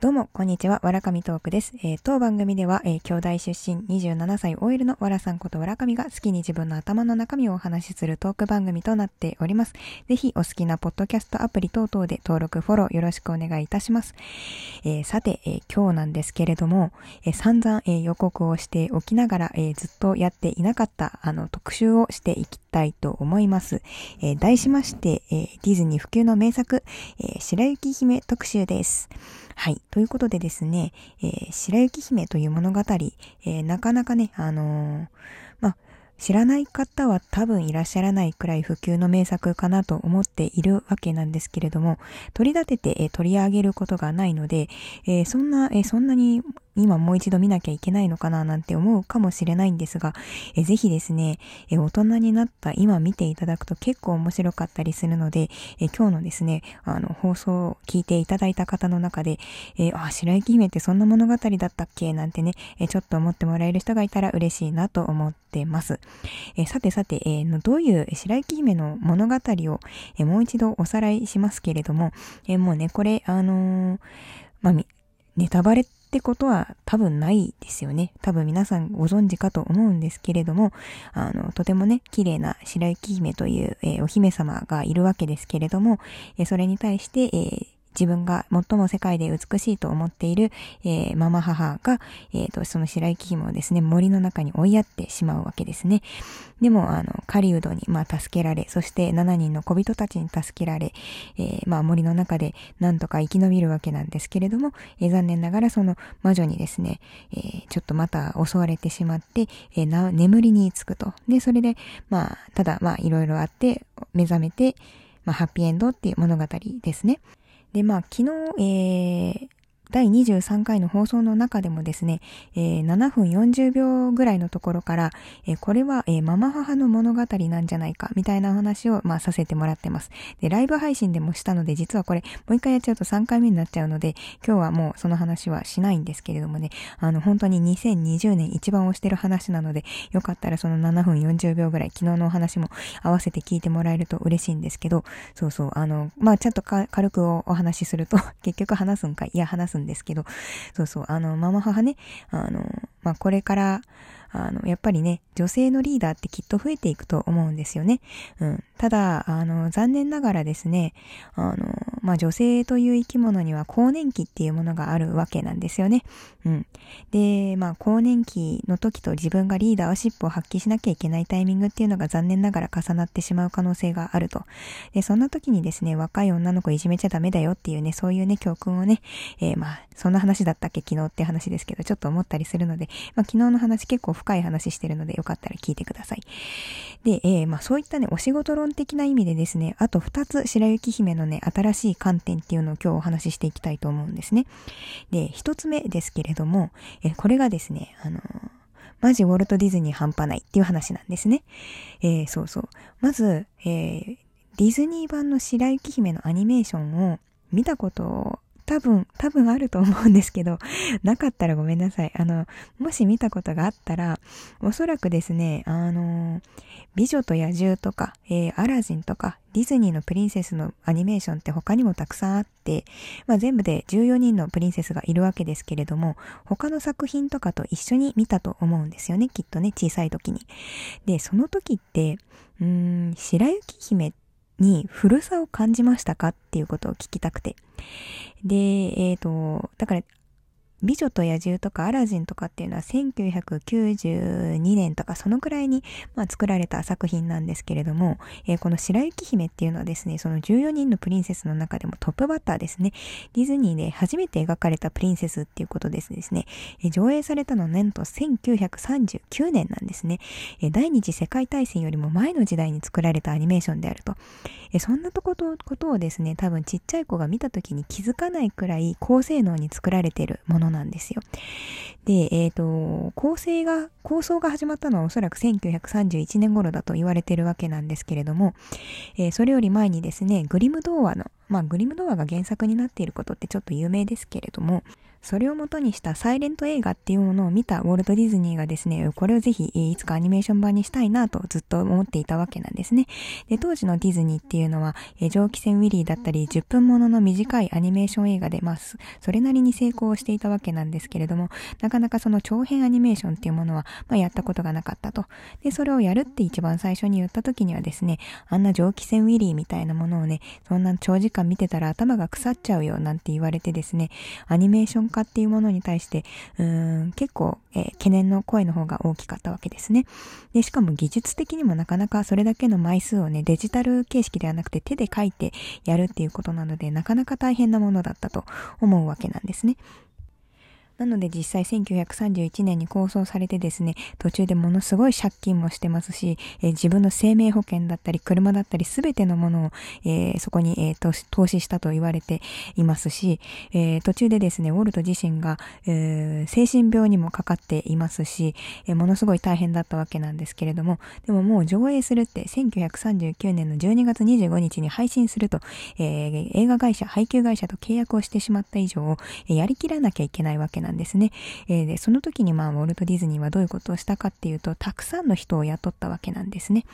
どうも、こんにちは。わらかみトークです。えー、当番組では、えー、兄弟出身27歳 OL のわらさんことわらかみが好きに自分の頭の中身をお話しするトーク番組となっております。ぜひ、お好きなポッドキャストアプリ等々で登録、フォローよろしくお願いいたします。えー、さて、え今日なんですけれども、え散々、え予告をしておきながら、えずっとやっていなかった、あの、特集をしていきたいと思います。え題しまして、えディズニー普及の名作、え白雪姫特集です。はい。ということでですね、えー、白雪姫という物語、えー、なかなかね、あのー、まあ、知らない方は多分いらっしゃらないくらい普及の名作かなと思っているわけなんですけれども、取り立てて、え取り上げることがないので、えそんな、えそんなに今もう一度見なきゃいけないのかななんて思うかもしれないんですが、えぜひですね、え大人になった今見ていただくと結構面白かったりするので、え今日のですね、あの、放送を聞いていただいた方の中で、えあ、白雪姫ってそんな物語だったっけなんてね、えちょっと思ってもらえる人がいたら嬉しいなと思ってます。えさてさて、えー、どういう白雪姫の物語を、えもう一度おさらいしますけれども、えもうね、これ、あのー、まあ、ネタバレってことは多分ないですよね。多分皆さんご存知かと思うんですけれども、あの、とてもね、綺麗な白雪姫という、えー、お姫様がいるわけですけれども、えー、それに対して、えー自分が最も世界で美しいと思っている、えー、ママ母が、えーと、その白雪姫をですね、森の中に追いやってしまうわけですね。でも、あの、狩人に、まあ、助けられ、そして7人の小人たちに助けられ、えー、まあ、森の中でなんとか生き延びるわけなんですけれども、えー、残念ながらその魔女にですね、えー、ちょっとまた襲われてしまって、えー、眠りにつくと。で、それで、まあ、ただ、まあ、いろいろあって、目覚めて、まあ、ハッピーエンドっていう物語ですね。で、まあ、昨日、えー、第23回の放送の中でもですね、えー、7分40秒ぐらいのところから、えー、これは、えー、ママ母の物語なんじゃないか、みたいな話を、まあ、させてもらってます。で、ライブ配信でもしたので、実はこれ、もう一回やっちゃうと3回目になっちゃうので、今日はもうその話はしないんですけれどもね、あの、本当に2020年一番推してる話なので、よかったらその7分40秒ぐらい、昨日のお話も合わせて聞いてもらえると嬉しいんですけど、そうそう、あの、まあ、ちゃんと軽くお話しすると、結局話すんか、いや、話すんかんですけど、そうそう、あの、ママ母ね、あの、まあ、これから、あの、やっぱりね、女性のリーダーってきっと増えていくと思うんですよね。うん。ただ、あの、残念ながらですね、あの、まあ、女性という生き物には更年期っていうものがあるわけなんですよね。うん。で、まあ、更年期の時と自分がリーダーシップを発揮しなきゃいけないタイミングっていうのが残念ながら重なってしまう可能性があると。で、そんな時にですね、若い女の子いじめちゃダメだよっていうね、そういうね、教訓をね、えー、まあ、そんな話だったっけ？昨日って話ですけど、ちょっと思ったりするので、まあ、昨日の話結構深い話してるので、よかったら聞いてください。で、えー、まあそういったね、お仕事論的な意味でですね、あと2つ白雪姫のね、新しい観点っていうのを今日お話ししていきたいと思うんですね。で、1つ目ですけれども、え、これがですね、あのマジウォルト・ディズニー半端ないっていう話なんですね。えー、そうそう。まず、えー、ディズニー版の白雪姫のアニメーションを見たこと多分、多分あると思うんですけど、なかったらごめんなさい。あの、もし見たことがあったら、おそらくですね、あの、美女と野獣とか、えー、アラジンとか、ディズニーのプリンセスのアニメーションって他にもたくさんあって、まあ、全部で14人のプリンセスがいるわけですけれども、他の作品とかと一緒に見たと思うんですよね、きっとね、小さい時に。で、その時って、うーん、白雪姫ってに古さを感じましたか？っていうことを聞きたくて。で、えっ、ー、と、だから、美女と野獣とかアラジンとかっていうのは1992年とかそのくらいに、まあ、作られた作品なんですけれども、えー、この白雪姫っていうのはですね、その14人のプリンセスの中でもトップバッターですね。ディズニーで初めて描かれたプリンセスっていうことですですね。えー、上映されたのはなんと1939年なんですね、えー、第二次世界大戦よりも前の時代に作られたアニメーションであると。えそんなとことことをですね、多分ちっちゃい子が見た時に気づかないくらい高性能に作られているものなんですよ。で、えっ、ー、と、構成が、構想が始まったのはおそらく1931年頃だと言われてるわけなんですけれども、えー、それより前にですね、グリム童話のまあ、グリム童話が原作になっていることってちょっと有名ですけれども、それを元にしたサイレント映画っていうものを見たウォルト・ディズニーがですね、これをぜひいつかアニメーション版にしたいなとずっと思っていたわけなんですね。で、当時のディズニーっていうのは、え蒸気船ウィリーだったり10分ものの短いアニメーション映画で、まあ、それなりに成功していたわけなんですけれども、なかなかその長編アニメーションっていうものは、まあ、やったことがなかったと。で、それをやるって一番最初に言った時にはですね、あんな蒸気船ウィリーみたいなものをね、そんな長時間見てたら頭が腐っちゃうよなんて言われてですね、アニメーション化っていうものに対して、うーん、結構、えー、懸念の声の方が大きかったわけですね。で、しかも技術的にもなかなかそれだけの枚数をね、デジタル形式ではなくて手で書いてやるっていうことなので、なかなか大変なものだったと思うわけなんですね。なので実際1931年に構想されてですね、途中でものすごい借金もしてますし、えー、自分の生命保険だったり車だったり全てのものを、えー、そこに、えー、投資したと言われていますし、え途中でですね、ウォルト自身が、え精神病にもかかっていますし、えものすごい大変だったわけなんですけれども、でももう上映するって1939年の12月25日に配信すると、え映画会社、配給会社と契約をしてしまった以上、やりきらなきゃいけないわけなんです。なんですね。えー、で、その時にまあ、ウォルト・ディズニーはどういうことをしたかっていうと、たくさんの人を雇ったわけなんですね。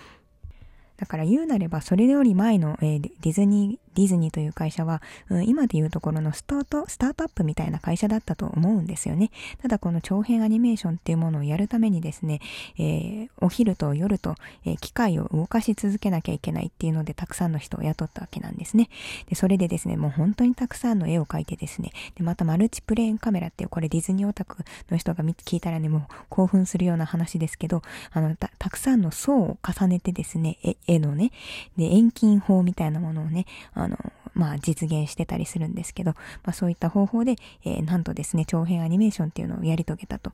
だから言うなれば、それより前の、えー、ディズニーディズニーという会社は、うん、今で言うところのスタート、スタートアップみたいな会社だったと思うんですよね。ただこの長編アニメーションっていうものをやるためにですね、えー、お昼と夜と、えー、機械を動かし続けなきゃいけないっていうので、たくさんの人を雇ったわけなんですね。で、それでですね、もう本当にたくさんの絵を描いてですね、で、またマルチプレーンカメラっていう、これディズニーオタクの人が聞いたらね、もう興奮するような話ですけど、あの、たたくさんの層を重ねてですね、絵のね、で、遠近法みたいなものをね、あの、まあ実現してたりするんですけど、まあそういった方法で、えー、なんとですね、長編アニメーションっていうのをやり遂げたと。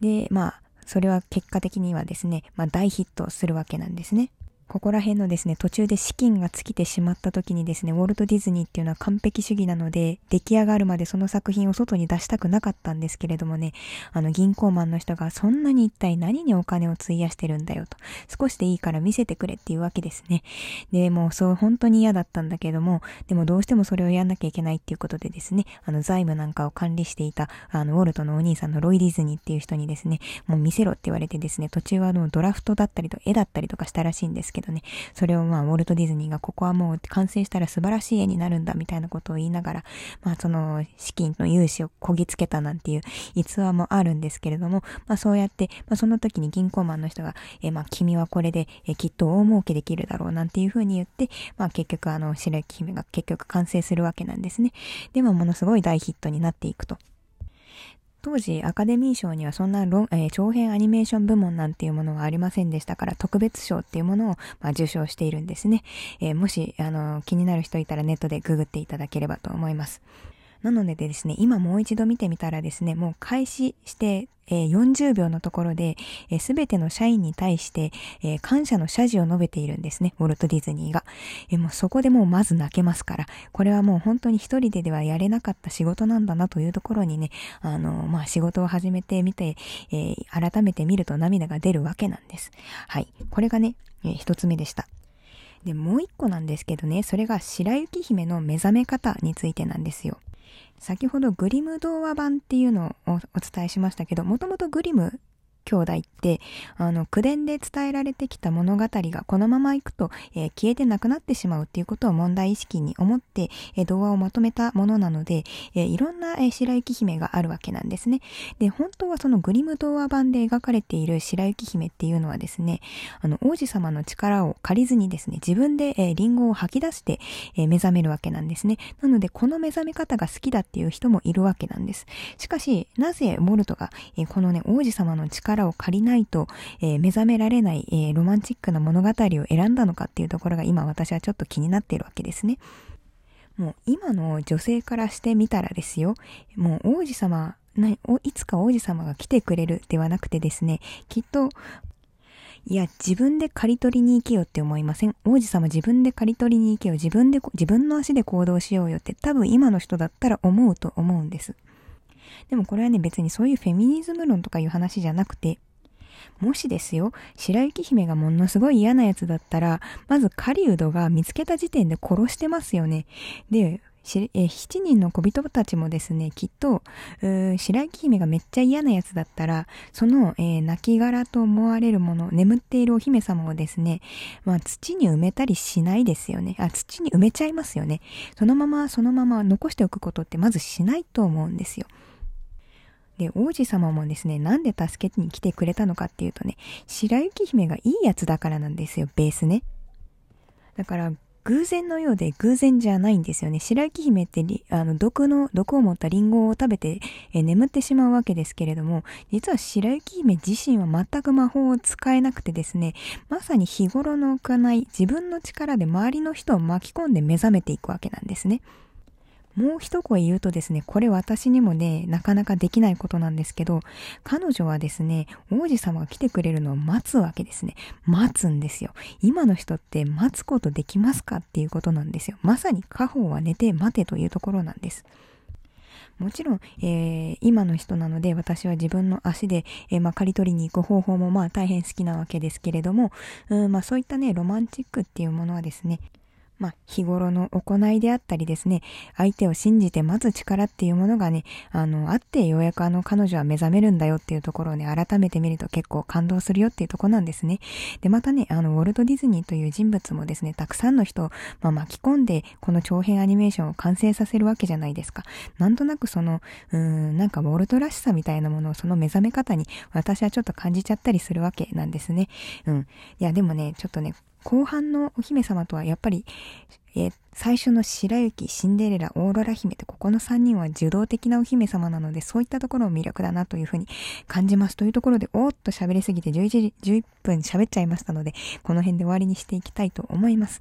で、まあ、それは結果的にはですね、まあ大ヒットするわけなんですね。ここら辺のですね、途中で資金が尽きてしまった時にですね、ウォルト・ディズニーっていうのは完璧主義なので、出来上がるまでその作品を外に出したくなかったんですけれどもね、あの銀行マンの人がそんなに一体何にお金を費やしてるんだよと、少しでいいから見せてくれっていうわけですね。で、もうそう本当に嫌だったんだけども、でもどうしてもそれをやんなきゃいけないっていうことでですね、あの財務なんかを管理していた、あのウォルトのお兄さんのロイ・ディズニーっていう人にですね、もう見せろって言われてですね、途中はあのドラフトだったりと絵だったりとかしたらしいんですけどね、それをまあ、ウォルト・ディズニーがここはもう完成したら素晴らしい絵になるんだみたいなことを言いながら、まあ、その資金の融資をこぎつけたなんていう逸話もあるんですけれども、まあ、そうやって、まあ、その時に銀行マンの人が、えまあ、君はこれで、えきっと大儲けできるだろうなんていうふうに言って、まあ、結局あの、白雪姫が結局完成するわけなんですね。でも、ものすごい大ヒットになっていくと。当時アカデミー賞にはそんな、えー、長編アニメーション部門なんていうものはありませんでしたから特別賞っていうものを、まあ、受賞しているんですね、えー、もし、あの、気になる人いたらネットでググっていただければと思います。なのでですね、今もう一度見てみたらですね、もう開始してえー、40秒のところで、す、べ、ての社員に対して、え、感謝の謝辞を述べているんですね、ウォルト・ディズニーが。え、もうそこでもうまず泣けますから、これはもう本当に一人でではやれなかった仕事なんだなというところにね、あの、まあ、仕事を始めてみて、え改めて見ると涙が出るわけなんです。はい。これがね、え一つ目でした。で、もう一個なんですけどね、それが白雪姫の目覚め方についてなんですよ。先ほどグリム童話版っていうのをお伝えしましたけど、もともとグリム兄弟って、あの、口伝で伝えられてきた物語がこのまま行くと、えー、消えてなくなってしまうっていうことを問題意識に思って、えー、童話をまとめたものなので、えー、いろんな、えー、白雪姫があるわけなんですね。で、本当はそのグリム童話版で描かれている白雪姫っていうのはですね、あの、王子様の力を借りずにですね、自分で、えー、リンゴを吐き出して、えー、目覚めるわけなんですね。なので、この目覚め方が好きだっていう人もいるわけなんです。しかし、なぜモルトが、えー、このね、王子様の力力を借りないと、えー、目覚められない、えー、ロマンチックな物語を選んだのかっていうところが今私はちょっと気になっているわけですね。もう今の女性からしてみたらですよ、もう王子様、いつか王子様が来てくれるではなくてですね、きっといや、自分で刈り取りに行けよって思いません王子様自分で刈り取りに行けよ。自分で、自分の足で行動しようよって多分今の人だったら思うと思うんです。でもこれはね、別にそういうフェミニズム論とかいう話じゃなくて、もしですよ、白雪姫がものすごい嫌なやつだったら、まず狩人が見つけた時点で殺してますよね。で、え7人の小人たちもですね、きっと、白雪姫がめっちゃ嫌なやつだったら、その、えー、亡骸と思われるもの、眠っているお姫様をですね、まあ土に埋めたりしないですよね。あ、土に埋めちゃいますよね。そのまま、そのまま残しておくことってまずしないと思うんですよ。で、王子様もですね、なんで助けに来てくれたのかっていうとね、白雪姫がいいやつだからなんですよ、ベースね。だから、偶然のようで偶然じゃないんですよね。白雪姫ってあの毒の、毒を持ったリンゴを食べて、え眠ってしまうわけですけれども、実は白雪姫自身は全く魔法を使えなくてですね、まさに日頃の行い、自分の力で周りの人を巻き込んで目覚めていくわけなんですね。もう一声言うとですね、これ私にもね、なかなかできないことなんですけど、彼女はですね、王子様が来てくれるのを待つわけですね。待つんですよ。今の人って待つことできますかっていうことなんですよ。まさに家宝は寝て待てというところなんです。もちろん、えー、今の人なので私は自分の足で、えー、まあ、刈り取りに行く方法もまあ大変好きなわけですけれども、うんまあ、そういったね、ロマンチックっていうものはですね、まあ、日頃の行いであったりですね、相手を信じて待つ力っていうものがね、あの、あってようやくあの彼女は目覚めるんだよっていうところをね、改めて見ると結構感動するよっていうとこなんですね。で、またね、あの、ウォルト・ディズニーという人物もですね、たくさんの人を、まあ、巻き込んで、この長編アニメーションを完成させるわけじゃないですか。なんとなくその、うーん、なんかウォルトらしさみたいなものをその目覚め方に私はちょっと感じちゃったりするわけなんですね。うん。いや、でもね、ちょっとね、後半のお姫様とはやっぱり、え、最初の白雪、シンデレラ、オーロラ姫ってここの3人は受動的なお姫様なので、そういったところも魅力だなというふうに感じます。というところで、おーっと喋りすぎて11時、11分喋っちゃいましたので、この辺で終わりにしていきたいと思います。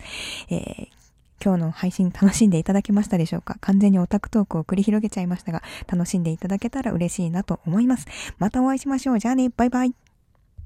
えー今日の配信楽しんでいただけましたでしょうか？完全にオタクトークを繰り広げちゃいましたが、楽しんでいただけたら嬉しいなと思います。またお会いしましょう。じゃあね、バイバイ。